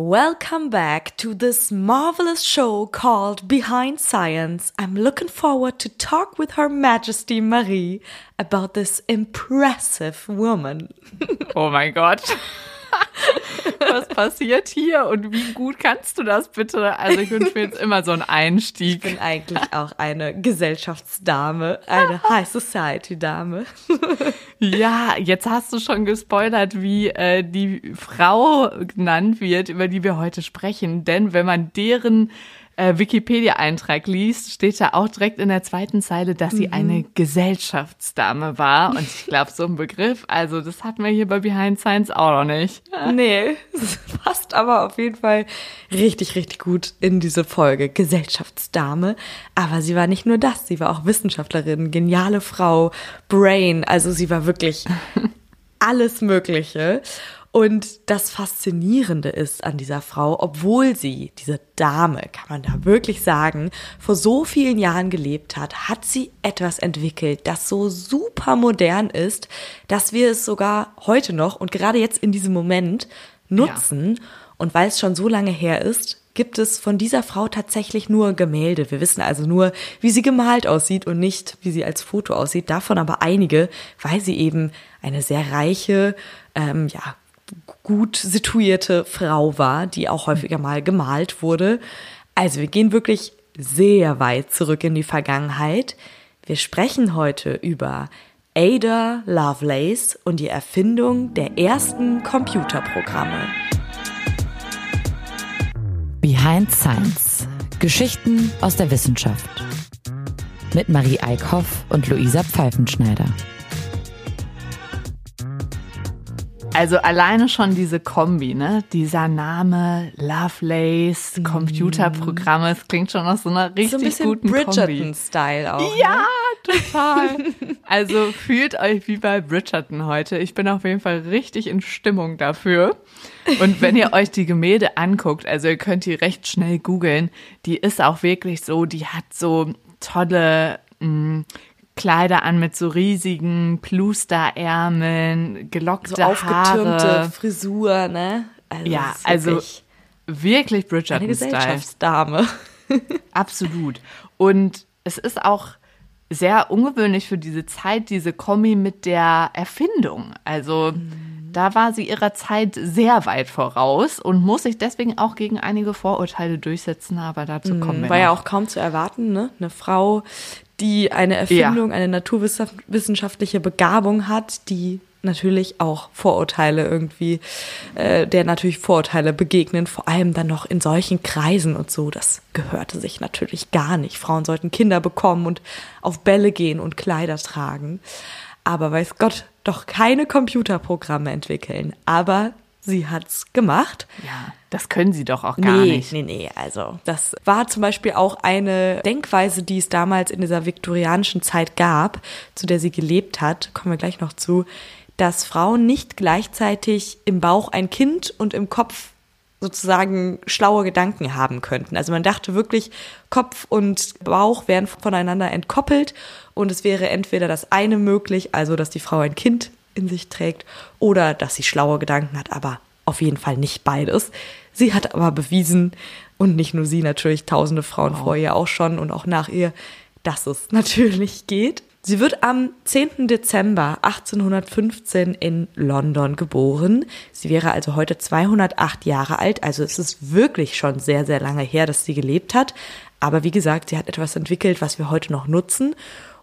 Welcome back to this marvelous show called Behind Science. I'm looking forward to talk with Her Majesty Marie about this impressive woman. Oh my Gott. Was passiert hier und wie gut kannst du das bitte? Also ich wünsche mir jetzt immer so einen Einstieg. Ich bin eigentlich auch eine Gesellschaftsdame, eine High Society Dame. Ja, jetzt hast du schon gespoilert, wie äh, die Frau genannt wird, über die wir heute sprechen. Denn wenn man deren äh, Wikipedia-Eintrag liest, steht da auch direkt in der zweiten Zeile, dass sie mhm. eine Gesellschaftsdame war. Und ich glaube, so ein Begriff, also das hatten wir hier bei Behind Science auch noch nicht. Nee, das passt aber auf jeden Fall richtig, richtig gut in diese Folge. Gesellschaftsdame. Aber sie war nicht nur das, sie war auch Wissenschaftlerin, geniale Frau, Brain. Also sie war wirklich alles Mögliche. Und das Faszinierende ist an dieser Frau, obwohl sie, diese Dame, kann man da wirklich sagen, vor so vielen Jahren gelebt hat, hat sie etwas entwickelt, das so super modern ist, dass wir es sogar heute noch und gerade jetzt in diesem Moment nutzen. Ja. Und weil es schon so lange her ist, gibt es von dieser Frau tatsächlich nur Gemälde. Wir wissen also nur, wie sie gemalt aussieht und nicht, wie sie als Foto aussieht. Davon aber einige, weil sie eben eine sehr reiche, ähm, ja, gut situierte Frau war, die auch häufiger mal gemalt wurde. Also wir gehen wirklich sehr weit zurück in die Vergangenheit. Wir sprechen heute über Ada Lovelace und die Erfindung der ersten Computerprogramme. Behind Science. Geschichten aus der Wissenschaft. Mit Marie Eickhoff und Luisa Pfeifenschneider. Also alleine schon diese Kombi, ne? Dieser Name, Lovelace, mhm. Computerprogramme, es klingt schon nach so einer richtig so ein bisschen guten Bridgerton-Style auch. Ja, ne? total. also fühlt euch wie bei Bridgerton heute. Ich bin auf jeden Fall richtig in Stimmung dafür. Und wenn ihr euch die Gemälde anguckt, also ihr könnt die recht schnell googeln, die ist auch wirklich so, die hat so tolle mh, mm, Kleider an mit so riesigen Plusterärmeln, gelockte so aufgetürmte Haare. Frisur, ne? Also ja, also wirklich Bridgerton-Style. Eine Gesellschaftsdame. Absolut. Und es ist auch sehr ungewöhnlich für diese Zeit, diese Kombi mit der Erfindung. Also mhm. da war sie ihrer Zeit sehr weit voraus und muss sich deswegen auch gegen einige Vorurteile durchsetzen, aber dazu mhm. kommen wir. War noch. ja auch kaum zu erwarten, ne? Eine Frau, die eine Erfindung, ja. eine naturwissenschaftliche Begabung hat, die natürlich auch Vorurteile irgendwie, äh, der natürlich Vorurteile begegnen, vor allem dann noch in solchen Kreisen und so. Das gehörte sich natürlich gar nicht. Frauen sollten Kinder bekommen und auf Bälle gehen und Kleider tragen. Aber weiß Gott, doch keine Computerprogramme entwickeln. Aber sie hat's gemacht. Ja, das können sie doch auch gar nee, nicht. Nee, nee, also das war zum Beispiel auch eine Denkweise, die es damals in dieser viktorianischen Zeit gab, zu der sie gelebt hat, kommen wir gleich noch zu, dass Frauen nicht gleichzeitig im Bauch ein Kind und im Kopf sozusagen schlaue Gedanken haben könnten. Also man dachte wirklich, Kopf und Bauch wären voneinander entkoppelt und es wäre entweder das eine möglich, also dass die Frau ein Kind in sich trägt oder dass sie schlaue Gedanken hat, aber auf jeden Fall nicht beides. Sie hat aber bewiesen, und nicht nur sie, natürlich tausende Frauen wow. vor ihr auch schon und auch nach ihr, dass es natürlich geht. Sie wird am 10. Dezember 1815 in London geboren. Sie wäre also heute 208 Jahre alt, also es ist wirklich schon sehr, sehr lange her, dass sie gelebt hat. Aber wie gesagt, sie hat etwas entwickelt, was wir heute noch nutzen.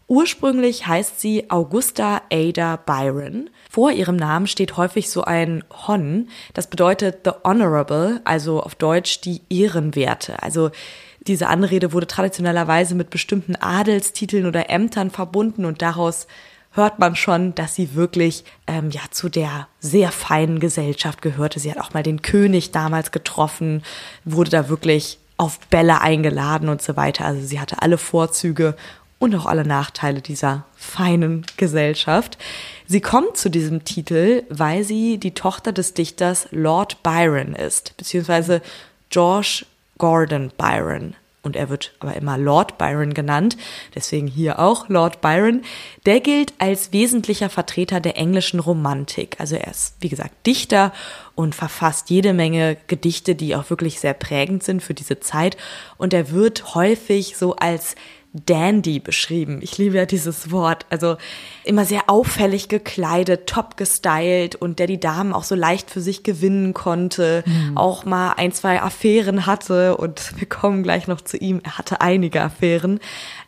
Ursprünglich heißt sie Augusta Ada Byron. Vor ihrem Namen steht häufig so ein Hon. Das bedeutet the honorable, also auf Deutsch die Ehrenwerte. Also diese Anrede wurde traditionellerweise mit bestimmten Adelstiteln oder Ämtern verbunden und daraus hört man schon, dass sie wirklich ähm, ja zu der sehr feinen Gesellschaft gehörte. Sie hat auch mal den König damals getroffen, wurde da wirklich auf Bälle eingeladen und so weiter. Also sie hatte alle Vorzüge und auch alle Nachteile dieser feinen Gesellschaft. Sie kommt zu diesem Titel, weil sie die Tochter des Dichters Lord Byron ist, beziehungsweise George Gordon Byron. und er wird aber immer Lord Byron genannt, deswegen hier auch Lord Byron, der gilt als wesentlicher Vertreter der englischen Romantik. Also er ist, wie gesagt, Dichter und verfasst jede Menge Gedichte, die auch wirklich sehr prägend sind für diese Zeit. Und er wird häufig so als Dandy beschrieben. Ich liebe ja dieses Wort. Also immer sehr auffällig gekleidet, top gestylt und der die Damen auch so leicht für sich gewinnen konnte, mhm. auch mal ein, zwei Affären hatte und wir kommen gleich noch zu ihm. Er hatte einige Affären.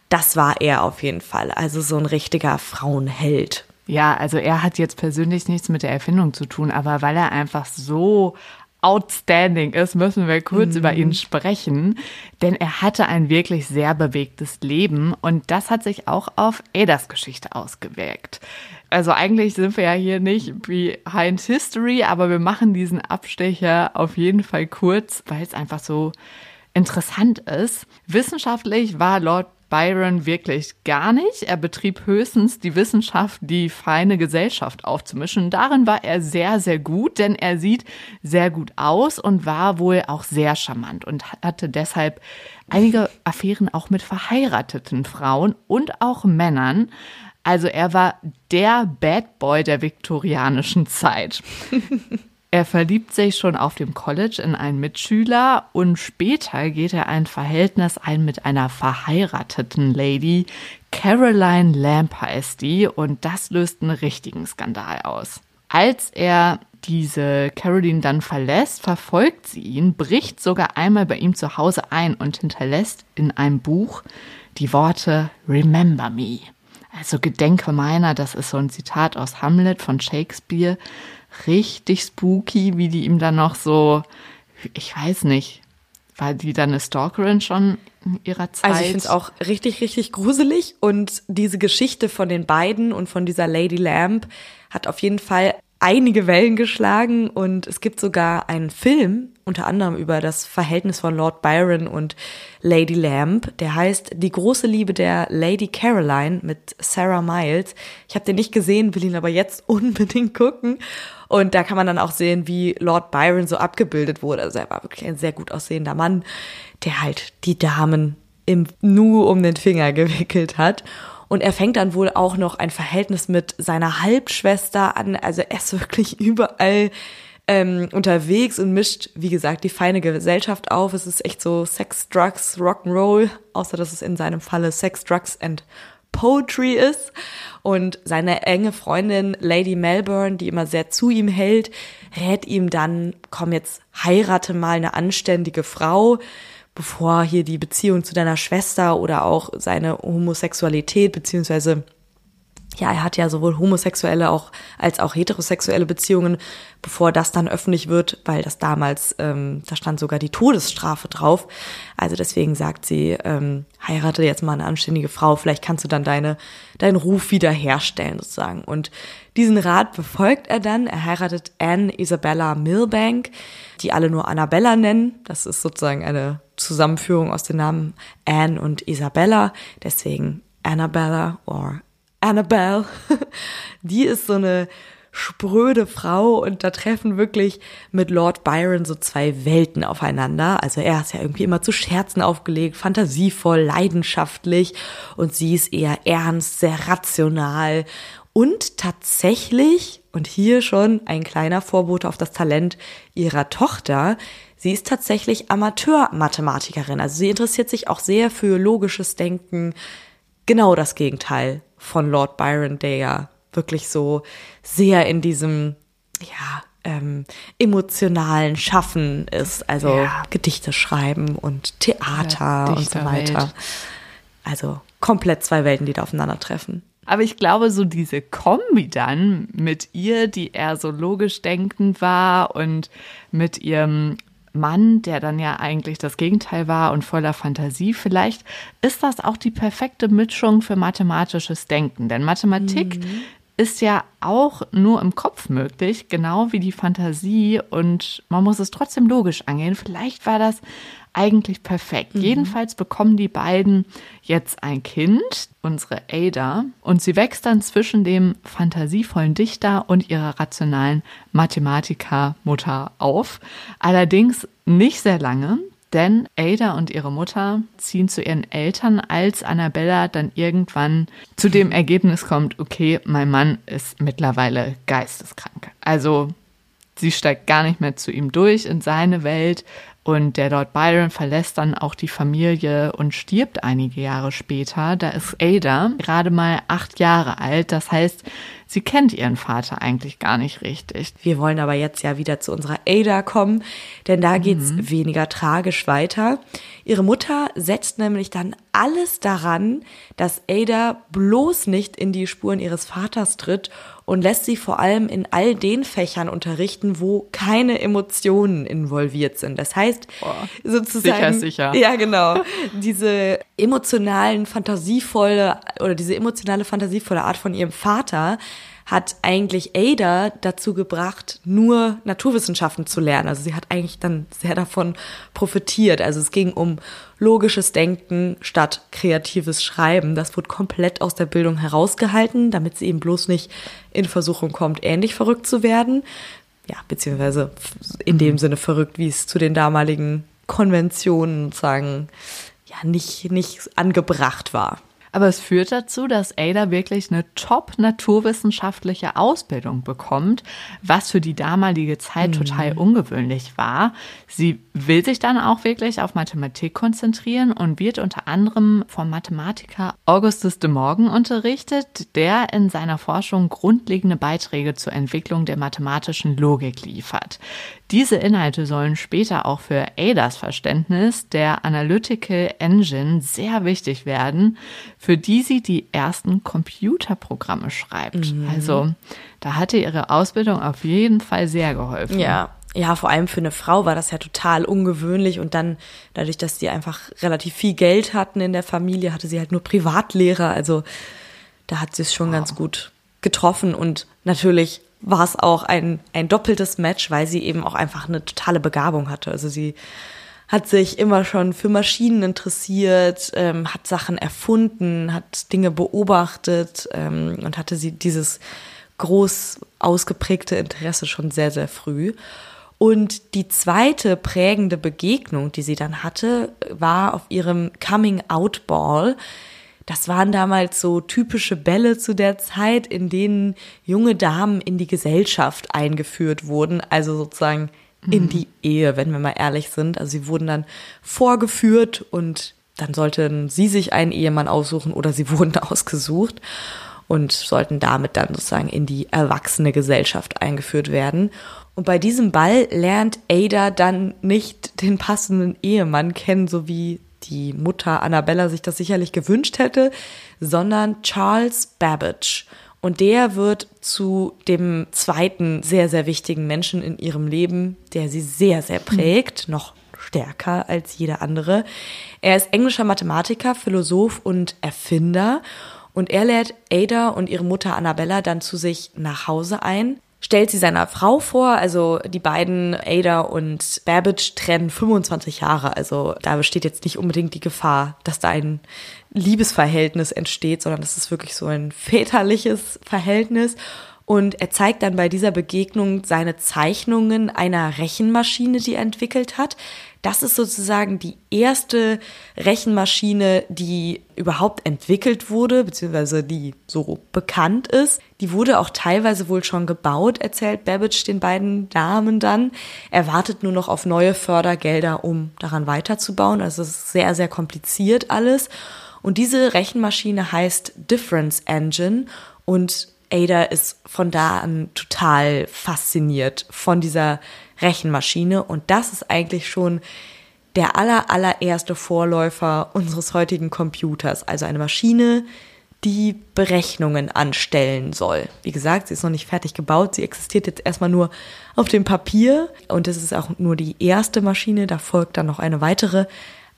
Das war er auf jeden Fall. Also so ein richtiger Frauenheld. Ja, also er hat jetzt persönlich nichts mit der Erfindung zu tun, aber weil er einfach so outstanding ist, müssen wir kurz mhm. über ihn sprechen, denn er hatte ein wirklich sehr bewegtes Leben und das hat sich auch auf Adas Geschichte ausgewirkt. Also eigentlich sind wir ja hier nicht behind history, aber wir machen diesen Abstecher auf jeden Fall kurz, weil es einfach so interessant ist. Wissenschaftlich war Lord Byron wirklich gar nicht. Er betrieb höchstens die Wissenschaft, die feine Gesellschaft aufzumischen. Darin war er sehr, sehr gut, denn er sieht sehr gut aus und war wohl auch sehr charmant und hatte deshalb einige Affären auch mit verheirateten Frauen und auch Männern. Also er war der Bad Boy der viktorianischen Zeit. Er verliebt sich schon auf dem College in einen Mitschüler und später geht er ein Verhältnis ein mit einer verheirateten Lady. Caroline Lamp heißt die und das löst einen richtigen Skandal aus. Als er diese Caroline dann verlässt, verfolgt sie ihn, bricht sogar einmal bei ihm zu Hause ein und hinterlässt in einem Buch die Worte Remember Me. Also Gedenke meiner, das ist so ein Zitat aus Hamlet von Shakespeare richtig spooky, wie die ihm dann noch so, ich weiß nicht, war die dann eine Stalkerin schon in ihrer Zeit? Also ich finde es auch richtig, richtig gruselig und diese Geschichte von den beiden und von dieser Lady Lamp hat auf jeden Fall einige Wellen geschlagen und es gibt sogar einen Film, unter anderem über das Verhältnis von Lord Byron und Lady Lamb. Der heißt Die große Liebe der Lady Caroline mit Sarah Miles. Ich habe den nicht gesehen, will ihn aber jetzt unbedingt gucken. Und da kann man dann auch sehen, wie Lord Byron so abgebildet wurde. Also er war wirklich ein sehr gut aussehender Mann, der halt die Damen im Nu um den Finger gewickelt hat. Und er fängt dann wohl auch noch ein Verhältnis mit seiner Halbschwester an. Also er ist wirklich überall ähm, unterwegs und mischt, wie gesagt, die feine Gesellschaft auf. Es ist echt so Sex, Drugs, Rock'n'Roll, außer dass es in seinem Falle Sex, Drugs and Poetry ist. Und seine enge Freundin Lady Melbourne, die immer sehr zu ihm hält, rät ihm dann, komm jetzt, heirate mal eine anständige Frau bevor hier die Beziehung zu deiner Schwester oder auch seine Homosexualität beziehungsweise ja, er hat ja sowohl homosexuelle auch als auch heterosexuelle Beziehungen, bevor das dann öffentlich wird, weil das damals, ähm, da stand sogar die Todesstrafe drauf. Also deswegen sagt sie, ähm, heirate jetzt mal eine anständige Frau, vielleicht kannst du dann deine, deinen Ruf wiederherstellen sozusagen. Und diesen Rat befolgt er dann. Er heiratet Anne Isabella Milbank, die alle nur Annabella nennen. Das ist sozusagen eine Zusammenführung aus den Namen Anne und Isabella. Deswegen Annabella or Annabelle. Die ist so eine spröde Frau und da treffen wirklich mit Lord Byron so zwei Welten aufeinander. Also er ist ja irgendwie immer zu Scherzen aufgelegt, fantasievoll, leidenschaftlich und sie ist eher ernst, sehr rational und tatsächlich, und hier schon ein kleiner Vorbote auf das Talent ihrer Tochter, sie ist tatsächlich Amateur-Mathematikerin. Also sie interessiert sich auch sehr für logisches Denken. Genau das Gegenteil von Lord Byron, der ja wirklich so sehr in diesem, ja, ähm, emotionalen Schaffen ist, also ja. Gedichte schreiben und Theater ja, und so weiter. Also komplett zwei Welten, die da aufeinandertreffen. Aber ich glaube, so diese Kombi dann mit ihr, die eher so logisch denkend war und mit ihrem Mann, der dann ja eigentlich das Gegenteil war und voller Fantasie, vielleicht ist das auch die perfekte Mischung für mathematisches Denken. Denn Mathematik mhm. ist ja auch nur im Kopf möglich, genau wie die Fantasie und man muss es trotzdem logisch angehen. Vielleicht war das eigentlich perfekt. Mhm. Jedenfalls bekommen die beiden jetzt ein Kind, unsere Ada, und sie wächst dann zwischen dem fantasievollen Dichter und ihrer rationalen Mathematikermutter auf. Allerdings nicht sehr lange, denn Ada und ihre Mutter ziehen zu ihren Eltern, als Annabella dann irgendwann zu dem Ergebnis kommt, okay, mein Mann ist mittlerweile geisteskrank. Also sie steigt gar nicht mehr zu ihm durch in seine Welt und der Lord Byron verlässt dann auch die Familie und stirbt einige Jahre später. Da ist Ada gerade mal acht Jahre alt. Das heißt, sie kennt ihren Vater eigentlich gar nicht richtig. Wir wollen aber jetzt ja wieder zu unserer Ada kommen, denn da geht's mhm. weniger tragisch weiter. Ihre Mutter setzt nämlich dann alles daran, dass Ada bloß nicht in die Spuren ihres Vaters tritt und lässt sie vor allem in all den Fächern unterrichten, wo keine Emotionen involviert sind. Das heißt, Boah, sozusagen. Sicher, sicher. Ja, genau. Diese emotionalen, fantasievolle oder diese emotionale, fantasievolle Art von ihrem Vater hat eigentlich Ada dazu gebracht, nur Naturwissenschaften zu lernen. Also sie hat eigentlich dann sehr davon profitiert. Also es ging um logisches Denken statt kreatives Schreiben. Das wurde komplett aus der Bildung herausgehalten, damit sie eben bloß nicht in Versuchung kommt, ähnlich verrückt zu werden. Ja, beziehungsweise in dem Sinne verrückt, wie es zu den damaligen Konventionen sozusagen ja nicht, nicht angebracht war. Aber es führt dazu, dass Ada wirklich eine top-naturwissenschaftliche Ausbildung bekommt, was für die damalige Zeit mhm. total ungewöhnlich war. Sie will sich dann auch wirklich auf Mathematik konzentrieren und wird unter anderem vom Mathematiker Augustus de Morgan unterrichtet, der in seiner Forschung grundlegende Beiträge zur Entwicklung der mathematischen Logik liefert. Diese Inhalte sollen später auch für Adas Verständnis der Analytical Engine sehr wichtig werden, für die sie die ersten Computerprogramme schreibt. Mhm. Also da hatte ihre Ausbildung auf jeden Fall sehr geholfen. Ja, ja, vor allem für eine Frau war das ja total ungewöhnlich und dann dadurch, dass sie einfach relativ viel Geld hatten in der Familie, hatte sie halt nur Privatlehrer. Also da hat sie es schon wow. ganz gut getroffen und natürlich war es auch ein, ein doppeltes Match, weil sie eben auch einfach eine totale Begabung hatte. Also sie hat sich immer schon für Maschinen interessiert, ähm, hat Sachen erfunden, hat Dinge beobachtet ähm, und hatte sie dieses groß ausgeprägte Interesse schon sehr, sehr früh. Und die zweite prägende Begegnung, die sie dann hatte, war auf ihrem Coming-out-Ball das waren damals so typische Bälle zu der Zeit, in denen junge Damen in die Gesellschaft eingeführt wurden, also sozusagen in mhm. die Ehe, wenn wir mal ehrlich sind. Also sie wurden dann vorgeführt und dann sollten sie sich einen Ehemann aussuchen oder sie wurden ausgesucht und sollten damit dann sozusagen in die erwachsene Gesellschaft eingeführt werden. Und bei diesem Ball lernt Ada dann nicht den passenden Ehemann kennen, so wie die Mutter Annabella sich das sicherlich gewünscht hätte, sondern Charles Babbage. Und der wird zu dem zweiten sehr, sehr wichtigen Menschen in ihrem Leben, der sie sehr, sehr prägt, noch stärker als jeder andere. Er ist englischer Mathematiker, Philosoph und Erfinder. Und er lädt Ada und ihre Mutter Annabella dann zu sich nach Hause ein stellt sie seiner Frau vor. Also die beiden, Ada und Babbage, trennen 25 Jahre. Also da besteht jetzt nicht unbedingt die Gefahr, dass da ein Liebesverhältnis entsteht, sondern das ist wirklich so ein väterliches Verhältnis. Und er zeigt dann bei dieser Begegnung seine Zeichnungen einer Rechenmaschine, die er entwickelt hat. Das ist sozusagen die erste Rechenmaschine, die überhaupt entwickelt wurde, beziehungsweise die so bekannt ist. Die wurde auch teilweise wohl schon gebaut, erzählt Babbage den beiden Damen dann. Er wartet nur noch auf neue Fördergelder, um daran weiterzubauen. Also es ist sehr, sehr kompliziert alles. Und diese Rechenmaschine heißt Difference Engine und Ada ist von da an total fasziniert von dieser Rechenmaschine und das ist eigentlich schon der aller, allererste Vorläufer unseres heutigen Computers. Also eine Maschine, die Berechnungen anstellen soll. Wie gesagt, sie ist noch nicht fertig gebaut. Sie existiert jetzt erstmal nur auf dem Papier und es ist auch nur die erste Maschine. Da folgt dann noch eine weitere.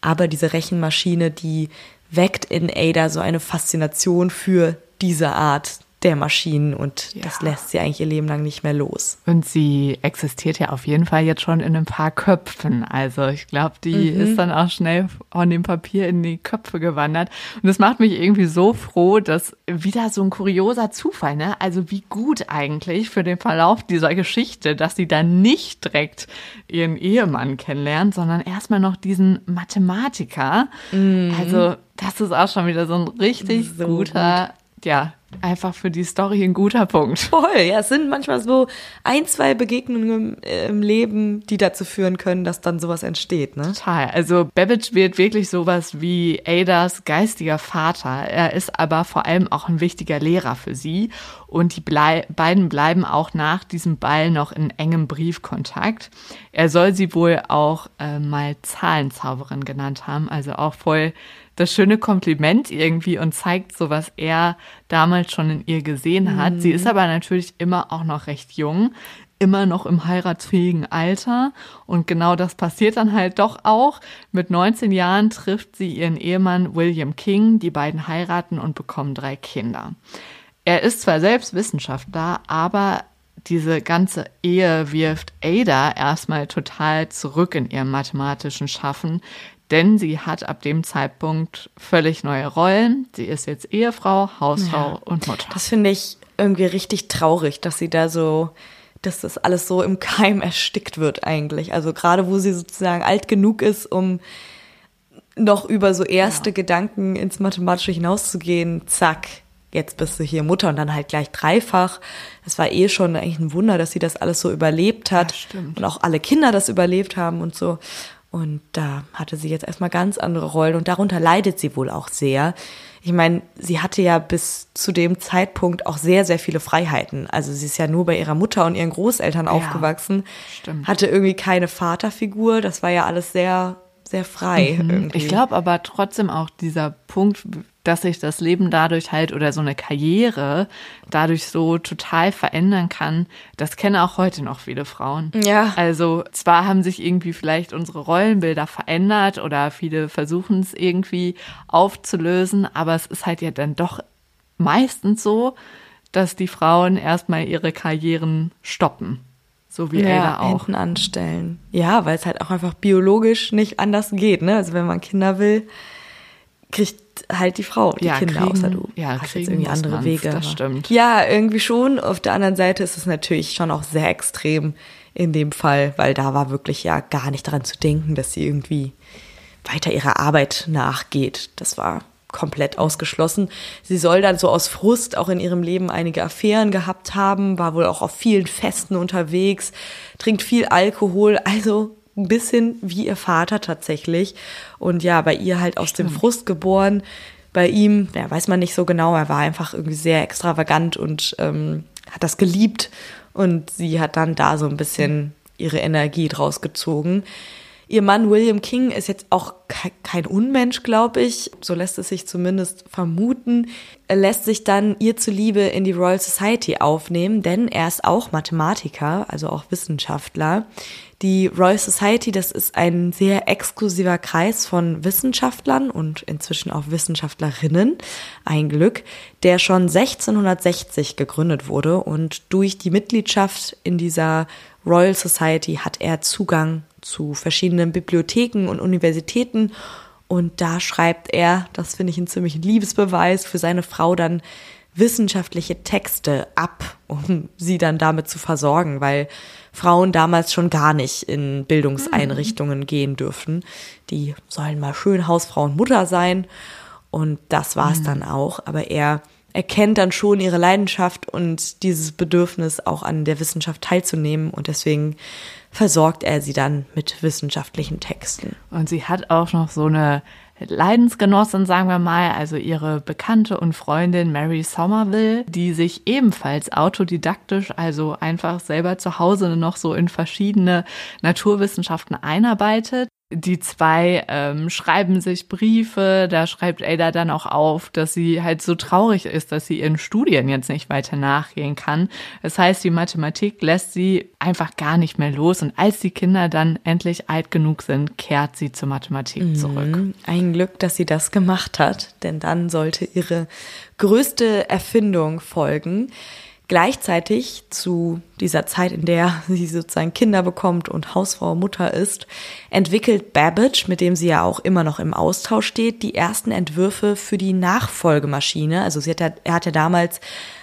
Aber diese Rechenmaschine, die weckt in Ada so eine Faszination für diese Art der Maschinen und ja. das lässt sie eigentlich ihr Leben lang nicht mehr los. Und sie existiert ja auf jeden Fall jetzt schon in ein paar Köpfen. Also ich glaube, die mhm. ist dann auch schnell von dem Papier in die Köpfe gewandert. Und das macht mich irgendwie so froh, dass wieder so ein kurioser Zufall, ne? Also wie gut eigentlich für den Verlauf dieser Geschichte, dass sie dann nicht direkt ihren Ehemann kennenlernt, sondern erstmal noch diesen Mathematiker. Mhm. Also das ist auch schon wieder so ein richtig so guter gut ja, einfach für die Story ein guter Punkt. Voll, ja, es sind manchmal so ein, zwei Begegnungen im, im, Leben, die dazu führen können, dass dann sowas entsteht, ne? Total. Also Babbage wird wirklich sowas wie Adas geistiger Vater. Er ist aber vor allem auch ein wichtiger Lehrer für sie und die blei beiden bleiben auch nach diesem Ball noch in engem Briefkontakt. Er soll sie wohl auch äh, mal Zahlenzauberin genannt haben, also auch voll das schöne Kompliment irgendwie und zeigt so, was er damals schon in ihr gesehen hat. Mhm. Sie ist aber natürlich immer auch noch recht jung, immer noch im heiratsfähigen Alter. Und genau das passiert dann halt doch auch. Mit 19 Jahren trifft sie ihren Ehemann William King. Die beiden heiraten und bekommen drei Kinder. Er ist zwar selbst Wissenschaftler, aber diese ganze Ehe wirft Ada erstmal total zurück in ihrem mathematischen Schaffen, denn sie hat ab dem Zeitpunkt völlig neue Rollen. Sie ist jetzt Ehefrau, Hausfrau ja. und Mutter. Das finde ich irgendwie richtig traurig, dass sie da so, dass das alles so im Keim erstickt wird eigentlich. Also gerade wo sie sozusagen alt genug ist, um noch über so erste ja. Gedanken ins Mathematische hinauszugehen, zack, jetzt bist du hier Mutter und dann halt gleich dreifach. Es war eh schon eigentlich ein Wunder, dass sie das alles so überlebt hat ja, und auch alle Kinder das überlebt haben und so. Und da hatte sie jetzt erstmal ganz andere Rollen und darunter leidet sie wohl auch sehr. Ich meine, sie hatte ja bis zu dem Zeitpunkt auch sehr, sehr viele Freiheiten. Also sie ist ja nur bei ihrer Mutter und ihren Großeltern ja, aufgewachsen, stimmt. hatte irgendwie keine Vaterfigur. Das war ja alles sehr, sehr frei. Mhm. Ich glaube aber trotzdem auch dieser Punkt, dass sich das Leben dadurch halt oder so eine Karriere dadurch so total verändern kann, das kennen auch heute noch viele Frauen. Ja. Also zwar haben sich irgendwie vielleicht unsere Rollenbilder verändert oder viele versuchen es irgendwie aufzulösen, aber es ist halt ja dann doch meistens so, dass die Frauen erstmal ihre Karrieren stoppen. So wie ja, Ada auch. Hinten anstellen. Ja, weil es halt auch einfach biologisch nicht anders geht, ne? Also wenn man Kinder will, kriegt halt die Frau die ja, Kinder, kriegen, außer du ja, hast jetzt irgendwie andere man's, Wege. Das stimmt. Ja, irgendwie schon. Auf der anderen Seite ist es natürlich schon auch sehr extrem in dem Fall, weil da war wirklich ja gar nicht daran zu denken, dass sie irgendwie weiter ihrer Arbeit nachgeht. Das war komplett ausgeschlossen. Sie soll dann so aus Frust auch in ihrem Leben einige Affären gehabt haben, war wohl auch auf vielen Festen unterwegs, trinkt viel Alkohol, also ein bisschen wie ihr Vater tatsächlich. Und ja, bei ihr halt aus Stimmt. dem Frust geboren. Bei ihm, ja, weiß man nicht so genau, er war einfach irgendwie sehr extravagant und ähm, hat das geliebt. Und sie hat dann da so ein bisschen ihre Energie draus gezogen. Ihr Mann William King ist jetzt auch kein Unmensch, glaube ich. So lässt es sich zumindest vermuten. Er lässt sich dann ihr zuliebe in die Royal Society aufnehmen, denn er ist auch Mathematiker, also auch Wissenschaftler. Die Royal Society, das ist ein sehr exklusiver Kreis von Wissenschaftlern und inzwischen auch Wissenschaftlerinnen, ein Glück, der schon 1660 gegründet wurde und durch die Mitgliedschaft in dieser Royal Society hat er Zugang zu verschiedenen Bibliotheken und Universitäten und da schreibt er, das finde ich einen ziemlich Liebesbeweis, für seine Frau dann wissenschaftliche Texte ab, um sie dann damit zu versorgen, weil Frauen damals schon gar nicht in Bildungseinrichtungen mhm. gehen dürfen. Die sollen mal schön Hausfrau und Mutter sein. Und das war es mhm. dann auch. Aber er erkennt dann schon ihre Leidenschaft und dieses Bedürfnis, auch an der Wissenschaft teilzunehmen. Und deswegen versorgt er sie dann mit wissenschaftlichen Texten. Und sie hat auch noch so eine Leidensgenossin, sagen wir mal, also ihre Bekannte und Freundin Mary Somerville, die sich ebenfalls autodidaktisch, also einfach selber zu Hause noch so in verschiedene Naturwissenschaften einarbeitet. Die zwei ähm, schreiben sich Briefe, da schreibt Ada dann auch auf, dass sie halt so traurig ist, dass sie ihren Studien jetzt nicht weiter nachgehen kann. Das heißt, die Mathematik lässt sie einfach gar nicht mehr los und als die Kinder dann endlich alt genug sind, kehrt sie zur Mathematik mhm. zurück. Ein Glück, dass sie das gemacht hat, denn dann sollte ihre größte Erfindung folgen. Gleichzeitig zu dieser Zeit, in der sie sozusagen Kinder bekommt und Hausfrau Mutter ist, entwickelt Babbage, mit dem sie ja auch immer noch im Austausch steht, die ersten Entwürfe für die Nachfolgemaschine. Also sie hat ja, er hat ja damals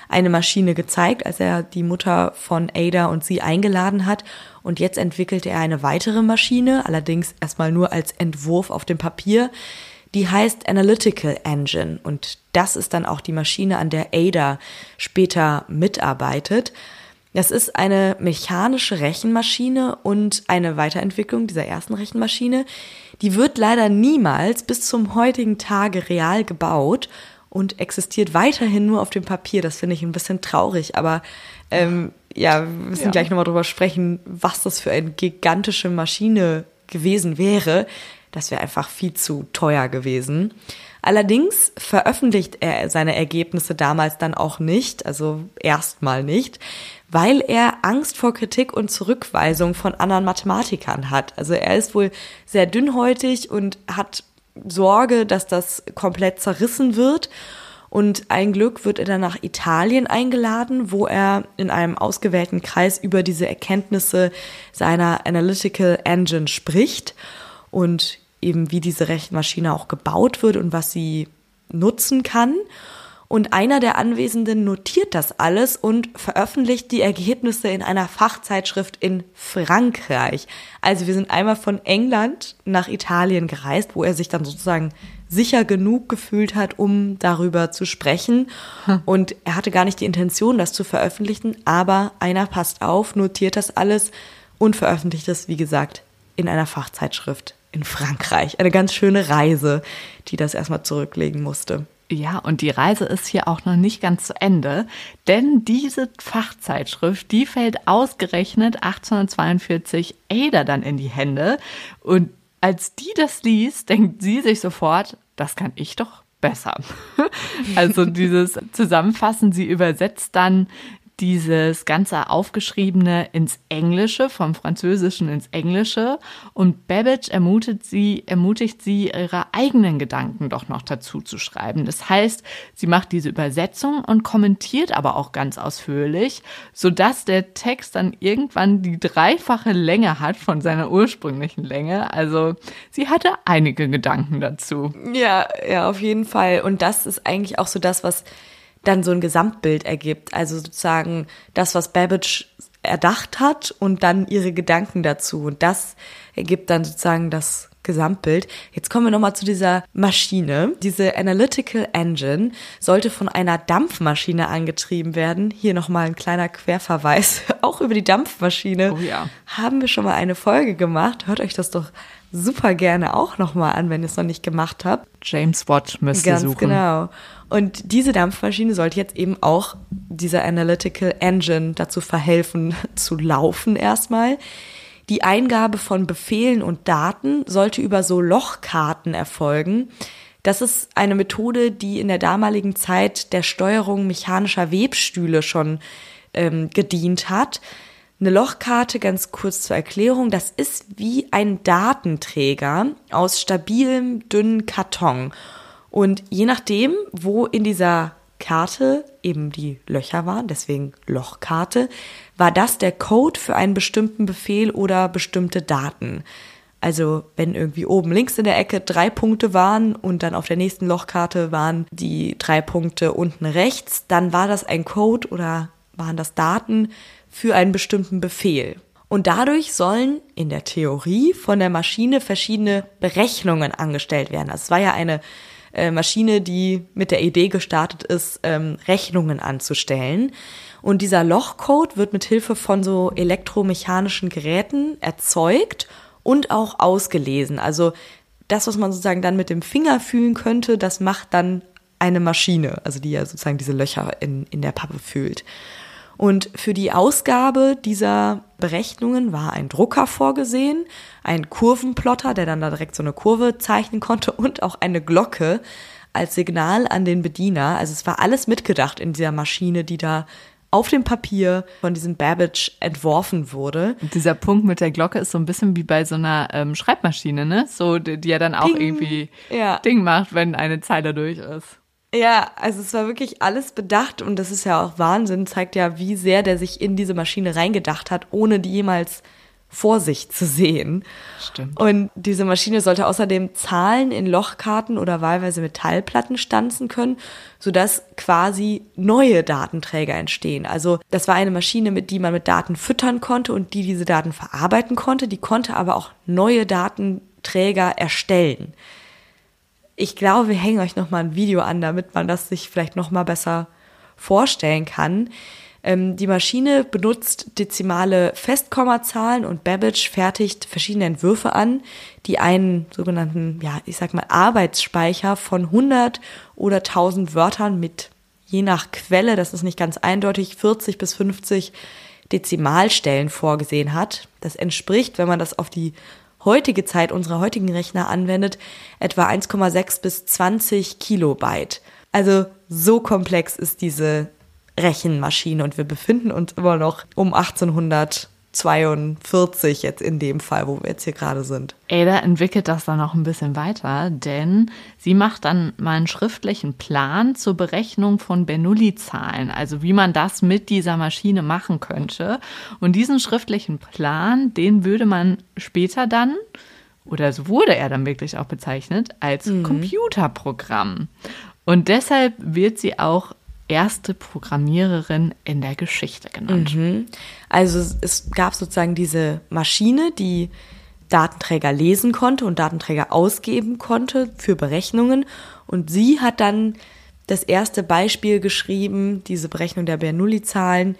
eine Maschine gezeigt, als er die Mutter von Ada und sie eingeladen hat. Und jetzt entwickelt er eine weitere Maschine, allerdings erstmal nur als Entwurf auf dem Papier, die heißt Analytical Engine und das ist dann auch die Maschine, an der Ada später mitarbeitet. Das ist eine mechanische Rechenmaschine und eine Weiterentwicklung dieser ersten Rechenmaschine. Die wird leider niemals bis zum heutigen Tage real gebaut und existiert weiterhin nur auf dem Papier. Das finde ich ein bisschen traurig, aber ähm, ja, wir müssen ja. gleich nochmal drüber sprechen, was das für eine gigantische Maschine gewesen wäre. Das wäre einfach viel zu teuer gewesen. Allerdings veröffentlicht er seine Ergebnisse damals dann auch nicht, also erstmal nicht, weil er Angst vor Kritik und Zurückweisung von anderen Mathematikern hat. Also er ist wohl sehr dünnhäutig und hat Sorge, dass das komplett zerrissen wird. Und ein Glück wird er dann nach Italien eingeladen, wo er in einem ausgewählten Kreis über diese Erkenntnisse seiner Analytical Engine spricht und eben wie diese Rechenmaschine auch gebaut wird und was sie nutzen kann. Und einer der Anwesenden notiert das alles und veröffentlicht die Ergebnisse in einer Fachzeitschrift in Frankreich. Also wir sind einmal von England nach Italien gereist, wo er sich dann sozusagen sicher genug gefühlt hat, um darüber zu sprechen. Hm. Und er hatte gar nicht die Intention, das zu veröffentlichen, aber einer passt auf, notiert das alles und veröffentlicht es, wie gesagt, in einer Fachzeitschrift in Frankreich. Eine ganz schöne Reise, die das erstmal zurücklegen musste. Ja, und die Reise ist hier auch noch nicht ganz zu Ende, denn diese Fachzeitschrift, die fällt ausgerechnet 1842 Ada dann in die Hände. Und als die das liest, denkt sie sich sofort, das kann ich doch besser. Also dieses Zusammenfassen, sie übersetzt dann dieses ganze Aufgeschriebene ins Englische, vom Französischen ins Englische. Und Babbage ermutigt sie, ermutigt sie, ihre eigenen Gedanken doch noch dazu zu schreiben. Das heißt, sie macht diese Übersetzung und kommentiert aber auch ganz ausführlich, sodass der Text dann irgendwann die dreifache Länge hat von seiner ursprünglichen Länge. Also sie hatte einige Gedanken dazu. Ja, ja, auf jeden Fall. Und das ist eigentlich auch so das, was dann so ein Gesamtbild ergibt. Also sozusagen das, was Babbage erdacht hat und dann ihre Gedanken dazu. Und das ergibt dann sozusagen das Gesamtbild. Jetzt kommen wir nochmal zu dieser Maschine. Diese Analytical Engine sollte von einer Dampfmaschine angetrieben werden. Hier nochmal ein kleiner Querverweis. Auch über die Dampfmaschine oh ja. haben wir schon mal eine Folge gemacht. Hört euch das doch super gerne auch nochmal an, wenn ihr es noch nicht gemacht habt. James Watt müsst ihr suchen. genau. Und diese Dampfmaschine sollte jetzt eben auch dieser Analytical Engine dazu verhelfen, zu laufen erstmal. Die Eingabe von Befehlen und Daten sollte über so Lochkarten erfolgen. Das ist eine Methode, die in der damaligen Zeit der Steuerung mechanischer Webstühle schon ähm, gedient hat. Eine Lochkarte, ganz kurz zur Erklärung, das ist wie ein Datenträger aus stabilem, dünnen Karton. Und je nachdem, wo in dieser Karte eben die Löcher waren, deswegen Lochkarte, war das der Code für einen bestimmten Befehl oder bestimmte Daten. Also wenn irgendwie oben links in der Ecke drei Punkte waren und dann auf der nächsten Lochkarte waren die drei Punkte unten rechts, dann war das ein Code oder waren das Daten für einen bestimmten Befehl. Und dadurch sollen in der Theorie von der Maschine verschiedene Berechnungen angestellt werden. Also es war ja eine äh, Maschine, die mit der Idee gestartet ist, ähm, Rechnungen anzustellen. Und dieser Lochcode wird mit Hilfe von so elektromechanischen Geräten erzeugt und auch ausgelesen. Also das, was man sozusagen dann mit dem Finger fühlen könnte, das macht dann eine Maschine, also die ja sozusagen diese Löcher in, in der Pappe fühlt. Und für die Ausgabe dieser Berechnungen war ein Drucker vorgesehen, ein Kurvenplotter, der dann da direkt so eine Kurve zeichnen konnte und auch eine Glocke als Signal an den Bediener. Also es war alles mitgedacht in dieser Maschine, die da auf dem Papier von diesem Babbage entworfen wurde. Und dieser Punkt mit der Glocke ist so ein bisschen wie bei so einer ähm, Schreibmaschine, ne? So, die, die ja dann auch Ding. irgendwie Ja. Ding macht, wenn eine Zeile durch ist. Ja, also es war wirklich alles bedacht und das ist ja auch Wahnsinn, zeigt ja, wie sehr der sich in diese Maschine reingedacht hat, ohne die jemals vor sich zu sehen. Stimmt. Und diese Maschine sollte außerdem Zahlen in Lochkarten oder wahlweise Metallplatten stanzen können, sodass quasi neue Datenträger entstehen. Also das war eine Maschine, mit die man mit Daten füttern konnte und die diese Daten verarbeiten konnte. Die konnte aber auch neue Datenträger erstellen. Ich glaube, wir hängen euch noch mal ein Video an, damit man das sich vielleicht noch mal besser vorstellen kann. Ähm, die Maschine benutzt dezimale Festkommazahlen und Babbage fertigt verschiedene Entwürfe an, die einen sogenannten, ja, ich sag mal, Arbeitsspeicher von 100 oder 1000 Wörtern mit, je nach Quelle, das ist nicht ganz eindeutig, 40 bis 50 Dezimalstellen vorgesehen hat. Das entspricht, wenn man das auf die heutige Zeit unserer heutigen Rechner anwendet, etwa 1,6 bis 20 Kilobyte. Also so komplex ist diese Rechenmaschine und wir befinden uns immer noch um 1842 jetzt in dem Fall, wo wir jetzt hier gerade sind. Ada entwickelt das dann noch ein bisschen weiter, denn sie macht dann mal einen schriftlichen Plan zur Berechnung von Bernoulli-Zahlen, also wie man das mit dieser Maschine machen könnte. Und diesen schriftlichen Plan, den würde man später dann, oder so wurde er dann wirklich auch bezeichnet, als Computerprogramm. Und deshalb wird sie auch erste Programmiererin in der Geschichte genannt. Also es- es gab sozusagen diese Maschine, die Datenträger lesen konnte und Datenträger ausgeben konnte für Berechnungen. Und sie hat dann das erste Beispiel geschrieben, diese Berechnung der Bernoulli-Zahlen,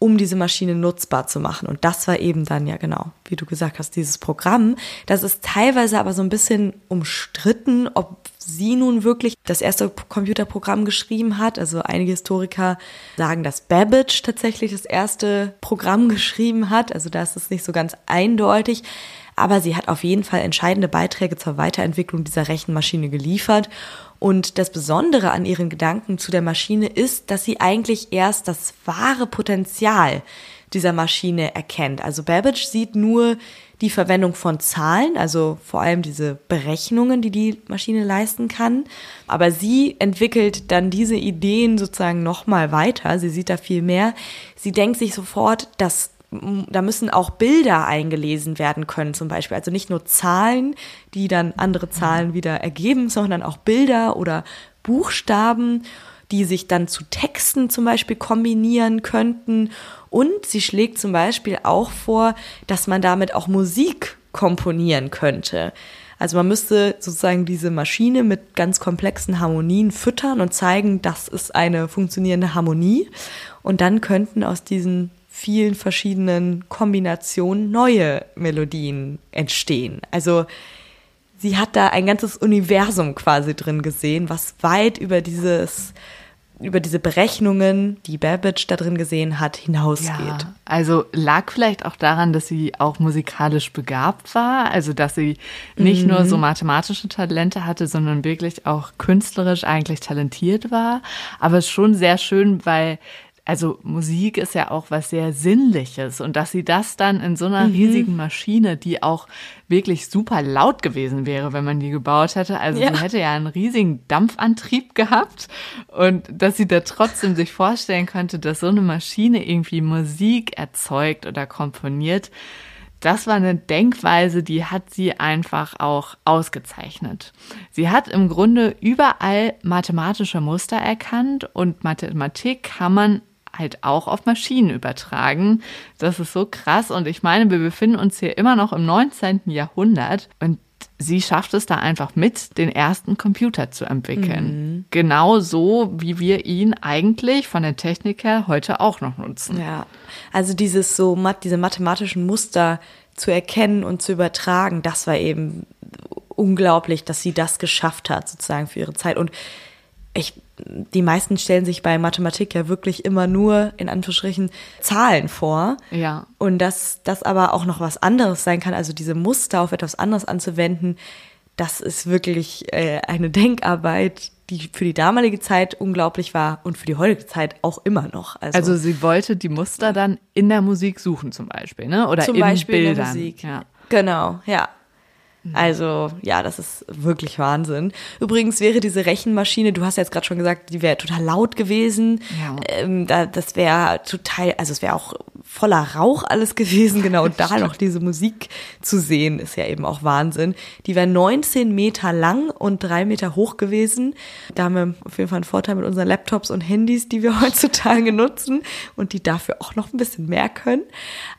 um diese Maschine nutzbar zu machen. Und das war eben dann ja genau, wie du gesagt hast, dieses Programm. Das ist teilweise aber so ein bisschen umstritten, ob sie nun wirklich das erste Computerprogramm geschrieben hat. Also einige Historiker sagen, dass Babbage tatsächlich das erste Programm geschrieben hat. Also da ist es nicht so ganz eindeutig. Aber sie hat auf jeden Fall entscheidende Beiträge zur Weiterentwicklung dieser Rechenmaschine geliefert. Und das Besondere an ihren Gedanken zu der Maschine ist, dass sie eigentlich erst das wahre Potenzial dieser Maschine erkennt. Also Babbage sieht nur die Verwendung von Zahlen, also vor allem diese Berechnungen, die die Maschine leisten kann. Aber sie entwickelt dann diese Ideen sozusagen nochmal weiter. Sie sieht da viel mehr. Sie denkt sich sofort, dass da müssen auch Bilder eingelesen werden können, zum Beispiel. Also nicht nur Zahlen, die dann andere Zahlen wieder ergeben, sondern auch Bilder oder Buchstaben, die sich dann zu Texten zum Beispiel kombinieren könnten. Und sie schlägt zum Beispiel auch vor, dass man damit auch Musik komponieren könnte. Also man müsste sozusagen diese Maschine mit ganz komplexen Harmonien füttern und zeigen, das ist eine funktionierende Harmonie. Und dann könnten aus diesen vielen verschiedenen Kombinationen neue Melodien entstehen. Also sie hat da ein ganzes Universum quasi drin gesehen, was weit über dieses über diese Berechnungen, die Babbage da drin gesehen hat, hinausgeht. Ja, also lag vielleicht auch daran, dass sie auch musikalisch begabt war, also dass sie nicht nur so mathematische Talente hatte, sondern wirklich auch künstlerisch eigentlich talentiert war. Aber es ist schon sehr schön, weil also Musik ist ja auch was sehr Sinnliches und dass sie das dann in so einer riesigen Maschine, die auch wirklich super laut gewesen wäre, wenn man die gebaut hätte. Also Ja. sie hätte ja einen riesigen Dampfantrieb gehabt und dass sie da trotzdem sich vorstellen könnte, dass so eine Maschine irgendwie Musik erzeugt oder komponiert. Das war eine Denkweise, die hat sie einfach auch ausgezeichnet. Sie hat im Grunde überall mathematische Muster erkannt und Mathematik kann man halt auch auf Maschinen übertragen. Das ist so krass und ich meine, wir befinden uns hier immer noch im 19. Jahrhundert und sie schafft es da einfach mit, den ersten Computer zu entwickeln. Genau so, wie wir ihn eigentlich von der Technik her heute auch noch nutzen. Ja, also dieses so, diese mathematischen Muster zu erkennen und zu übertragen, das war eben unglaublich, dass sie das geschafft hat, sozusagen für ihre Zeit. Und ich, die meisten stellen sich bei Mathematik ja wirklich immer nur in Anführungsstrichen Zahlen vor. Ja. Und dass das aber auch noch was anderes sein kann, also diese Muster auf etwas anderes anzuwenden, das ist wirklich äh, eine Denkarbeit, die für die damalige Zeit unglaublich war und für die heutige Zeit auch immer noch. Also, also sie wollte die Muster dann in der Musik suchen zum Beispiel, ne? Oder zum in Beispiel Bildern. in der Musik. Ja. Genau, ja. Also ja, das ist wirklich Wahnsinn. Übrigens wäre diese Rechenmaschine, du hast ja jetzt gerade schon gesagt, die wäre total laut gewesen. Ja. Ähm, da, das wäre total, also es wäre auch voller Rauch alles gewesen. Genau da noch diese Musik zu sehen, ist ja eben auch Wahnsinn. Die wäre 19 Meter lang und drei Meter hoch gewesen. Da haben wir auf jeden Fall einen Vorteil mit unseren Laptops und Handys, die wir heutzutage nutzen und die dafür auch noch ein bisschen mehr können.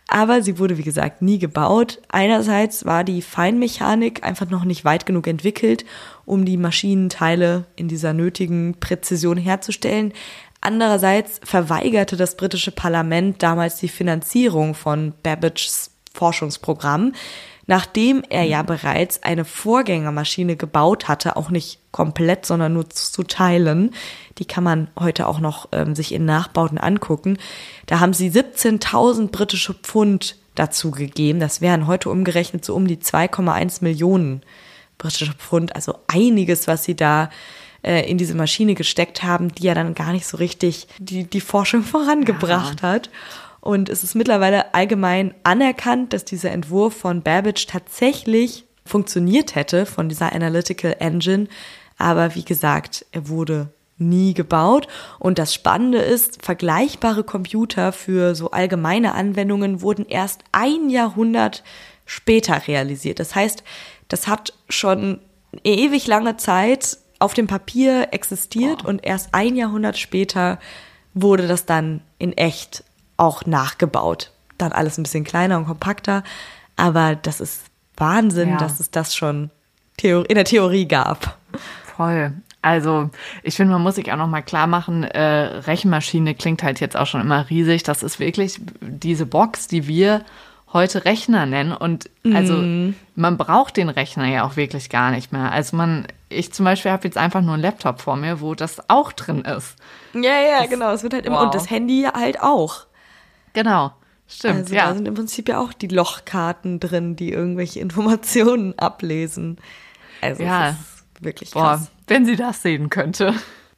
Aber sie wurde, wie gesagt, nie gebaut. Einerseits war die Feinmechanik einfach noch nicht weit genug entwickelt, um die Maschinenteile in dieser nötigen Präzision herzustellen. Andererseits verweigerte das britische Parlament damals die Finanzierung von Babbages Forschungsprogramm, nachdem er ja bereits eine Vorgängermaschine gebaut hatte, auch nicht komplett, sondern nur zu Teilen. Die kann man heute auch noch ähm, sich in Nachbauten angucken. Da haben sie 17.000 britische Pfund dazu gegeben. Das wären heute umgerechnet so um die 2,1 Millionen britische Pfund. Also einiges, was sie da äh, in diese Maschine gesteckt haben, die ja dann gar nicht so richtig die, die Forschung vorangebracht ja. hat. Und es ist mittlerweile allgemein anerkannt, dass dieser Entwurf von Babbage tatsächlich funktioniert hätte von dieser Analytical Engine. Aber wie gesagt, er wurde nie gebaut. Und das Spannende ist, vergleichbare Computer für so allgemeine Anwendungen wurden erst ein Jahrhundert später realisiert. Das heißt, das hat schon ewig lange Zeit auf dem Papier existiert oh. und erst ein Jahrhundert später wurde das dann in echt auch nachgebaut. Dann alles ein bisschen kleiner und kompakter, aber das ist Wahnsinn, ja. dass es das schon in der Theorie gab. Voll. Also ich finde, man muss sich auch noch mal klar machen, äh, Rechenmaschine klingt halt jetzt auch schon immer riesig. Das ist wirklich diese Box, die wir heute Rechner nennen. Und also mm. man braucht den Rechner ja auch wirklich gar nicht mehr. Also man, ich zum Beispiel habe jetzt einfach nur einen Laptop vor mir, wo das auch drin ist. Ja, ja, das, genau. Es wird halt immer. Wow. Und das Handy halt auch. Genau. Stimmt. Also ja. da sind im Prinzip ja auch die Lochkarten drin, die irgendwelche Informationen ablesen. Also ja. es ist wirklich krass. Boah, wenn sie das sehen könnte.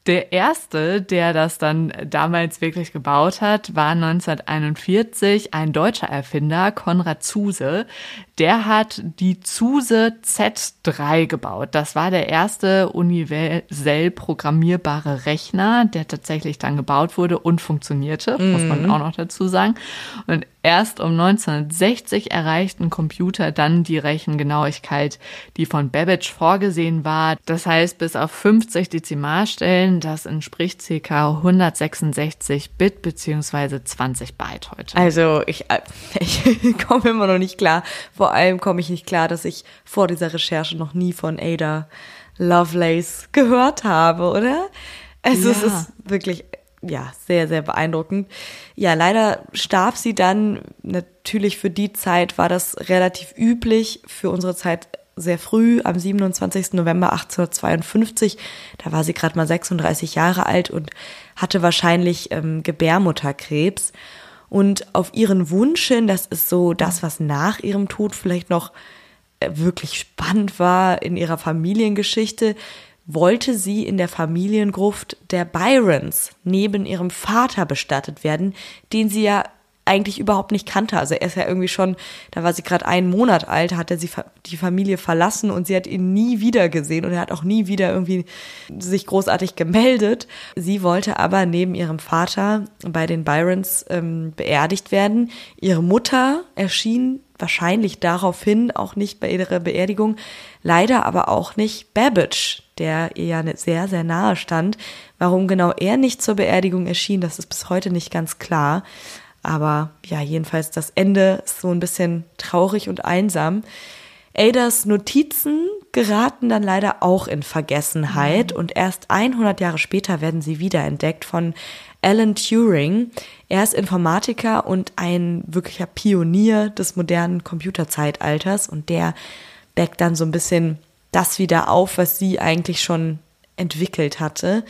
Der erste, der das dann damals wirklich gebaut hat, war 1941 ein deutscher Erfinder, Konrad Zuse. Der hat die Zuse Z3 gebaut. Das war der erste universell programmierbare Rechner, der tatsächlich dann gebaut wurde und funktionierte, mhm. muss man mhm. auch noch dazu sagen. Und erst um 1960 erreichten Computer dann die Rechengenauigkeit, die von Babbage vorgesehen war. Das heißt, bis auf 50 Dezimalstellen, das entspricht ca. 166 Bit beziehungsweise 20 Byte heute. Also ich, äh, ich komme immer noch nicht klar, vor allem komme ich nicht klar, dass ich vor dieser Recherche noch nie von Ada Lovelace gehört habe, oder? Also ja. es ist wirklich ja, sehr, sehr beeindruckend. Ja, leider starb sie dann. Natürlich für die Zeit war das relativ üblich, für unsere Zeit sehr früh, am 27. November 1852. Da war sie gerade mal 36 Jahre alt und hatte wahrscheinlich ähm, Gebärmutterkrebs. Und auf ihren Wunsch hin, das ist so das, was nach ihrem Tod vielleicht noch äh, wirklich spannend war in ihrer Familiengeschichte, wollte sie in der Familiengruft der Byrons neben ihrem Vater bestattet werden, den sie ja eigentlich überhaupt nicht kannte. Also er ist ja irgendwie schon, da war sie gerade einen Monat alt, hat er sie die Familie verlassen und sie hat ihn nie wieder gesehen und er hat auch nie wieder irgendwie sich großartig gemeldet. Sie wollte aber neben ihrem Vater bei den Byrons ähm, beerdigt werden. Ihre Mutter erschien wahrscheinlich daraufhin auch nicht bei ihrer Beerdigung, leider aber auch nicht Babbage, der ihr ja sehr, sehr nahe stand. Warum genau er nicht zur Beerdigung erschien, das ist bis heute nicht ganz klar. Aber ja, jedenfalls das Ende ist so ein bisschen traurig und einsam. Adas Notizen geraten dann leider auch in Vergessenheit mhm. und erst 100 Jahre später werden sie wiederentdeckt von Alan Turing. Er ist Informatiker und ein wirklicher Pionier des modernen Computerzeitalters und der deckt dann so ein bisschen das wieder auf, was sie eigentlich schon entwickelt hatte.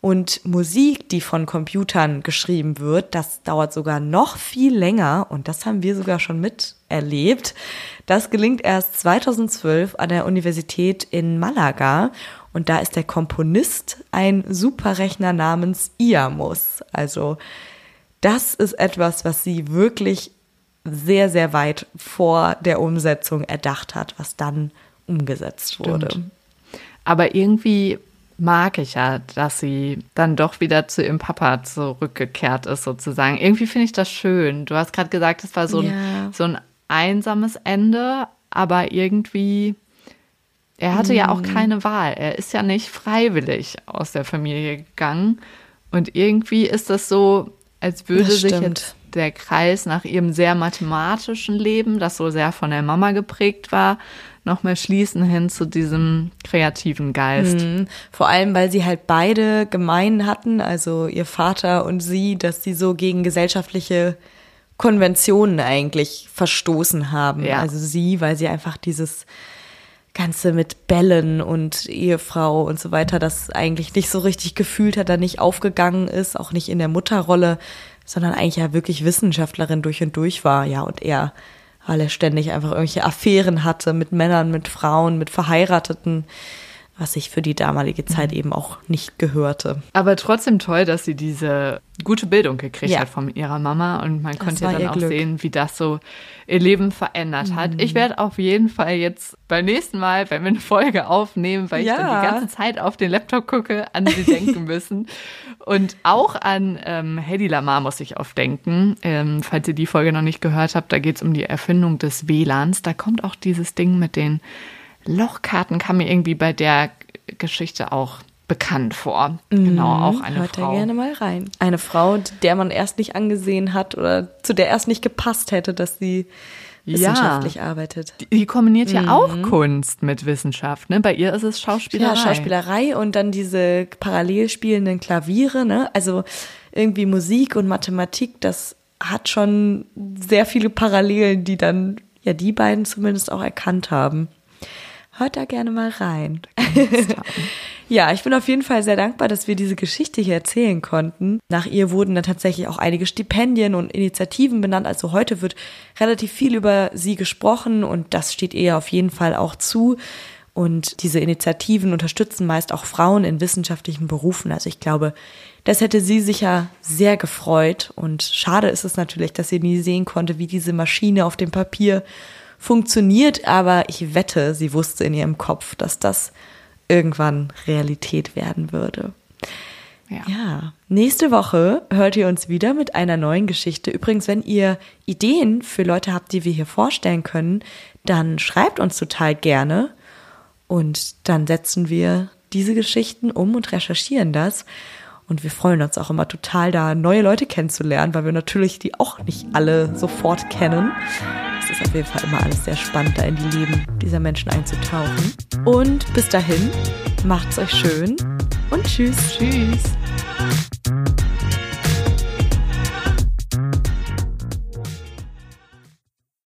Und Musik, die von Computern geschrieben wird, das dauert sogar noch viel länger und das haben wir sogar schon miterlebt. Das gelingt erst 2012 an der Universität in Malaga und da ist der Komponist ein Superrechner namens IAMUS. Also das ist etwas, was sie wirklich sehr, sehr weit vor der Umsetzung erdacht hat, was dann umgesetzt wurde. Stimmt. Aber irgendwie mag ich ja, dass sie dann doch wieder zu ihrem Papa zurückgekehrt ist, sozusagen. Irgendwie finde ich das schön. Du hast gerade gesagt, es war so ein, ja. so ein einsames Ende, aber irgendwie, er hatte mm. ja auch mhm. keine Wahl. Er ist ja nicht freiwillig aus der Familie gegangen. Und irgendwie ist das so, als würde sich jetzt der Kreis nach ihrem sehr mathematischen Leben, das so sehr von der Mama geprägt war, nochmal schließen hin zu diesem kreativen Geist. Mhm. Vor allem, weil sie halt beide gemein hatten, also ihr Vater und sie, dass sie so gegen gesellschaftliche Konventionen eigentlich verstoßen haben. Ja. Also sie, weil sie einfach dieses Ganze mit Bällen und Ehefrau und so weiter, das eigentlich nicht so richtig gefühlt hat, da nicht aufgegangen ist, auch nicht in der Mutterrolle, sondern eigentlich ja wirklich Wissenschaftlerin durch und durch war, ja, und er weil er ständig einfach irgendwelche Affären hatte mit Männern, mit Frauen, mit Verheirateten, was sich für die damalige Zeit eben auch nicht gehörte. Aber trotzdem toll, dass sie diese gute Bildung gekriegt ja. hat von ihrer Mama und man das konnte ja dann auch Glück. sehen, wie das so ihr Leben verändert hat. Mhm. Ich werde auf jeden Fall jetzt beim nächsten Mal, wenn wir eine Folge aufnehmen, weil ja. ich dann die ganze Zeit auf den Laptop gucke, an sie denken müssen. Und auch an ähm, Hedy Lamar muss ich oft denken. Ähm, falls ihr die Folge noch nicht gehört habt, da geht es um die Erfindung des WLANs. Da kommt auch dieses Ding mit den Lochkarten kam mir irgendwie bei der Geschichte auch bekannt vor. Mhm, genau, auch eine Hört Frau. Hört gerne mal rein. Eine Frau, der man erst nicht angesehen hat oder zu der erst nicht gepasst hätte, dass sie wissenschaftlich ja. arbeitet. Die, die kombiniert mhm. ja auch Kunst mit Wissenschaft. Ne? Bei ihr ist es Schauspielerei. Ja, Schauspielerei und dann diese parallel spielenden Klaviere. Ne? Also irgendwie Musik und Mathematik, das hat schon sehr viele Parallelen, die dann ja die beiden zumindest auch erkannt haben. Hört da gerne mal rein. ja, ich bin auf jeden Fall sehr dankbar, dass wir diese Geschichte hier erzählen konnten. Nach ihr wurden dann tatsächlich auch einige Stipendien und Initiativen benannt. Also heute wird relativ viel über sie gesprochen und das steht ihr auf jeden Fall auch zu. Und diese Initiativen unterstützen meist auch Frauen in wissenschaftlichen Berufen. Also ich glaube, das hätte sie sicher sehr gefreut. Und schade ist es natürlich, dass sie nie sehen konnte, wie diese Maschine auf dem Papier funktioniert, aber ich wette, sie wusste in ihrem Kopf, dass das irgendwann Realität werden würde. Ja. ja. Nächste Woche hört ihr uns wieder mit einer neuen Geschichte. Übrigens, wenn ihr Ideen für Leute habt, die wir hier vorstellen können, dann schreibt uns total gerne und dann setzen wir diese Geschichten um und recherchieren das. Und wir freuen uns auch immer total, da neue Leute kennenzulernen, weil wir natürlich die auch nicht alle sofort kennen. Es ist auf jeden Fall immer alles sehr spannend, da in die Leben dieser Menschen einzutauchen. Und bis dahin, macht's euch schön und tschüss. Tschüss.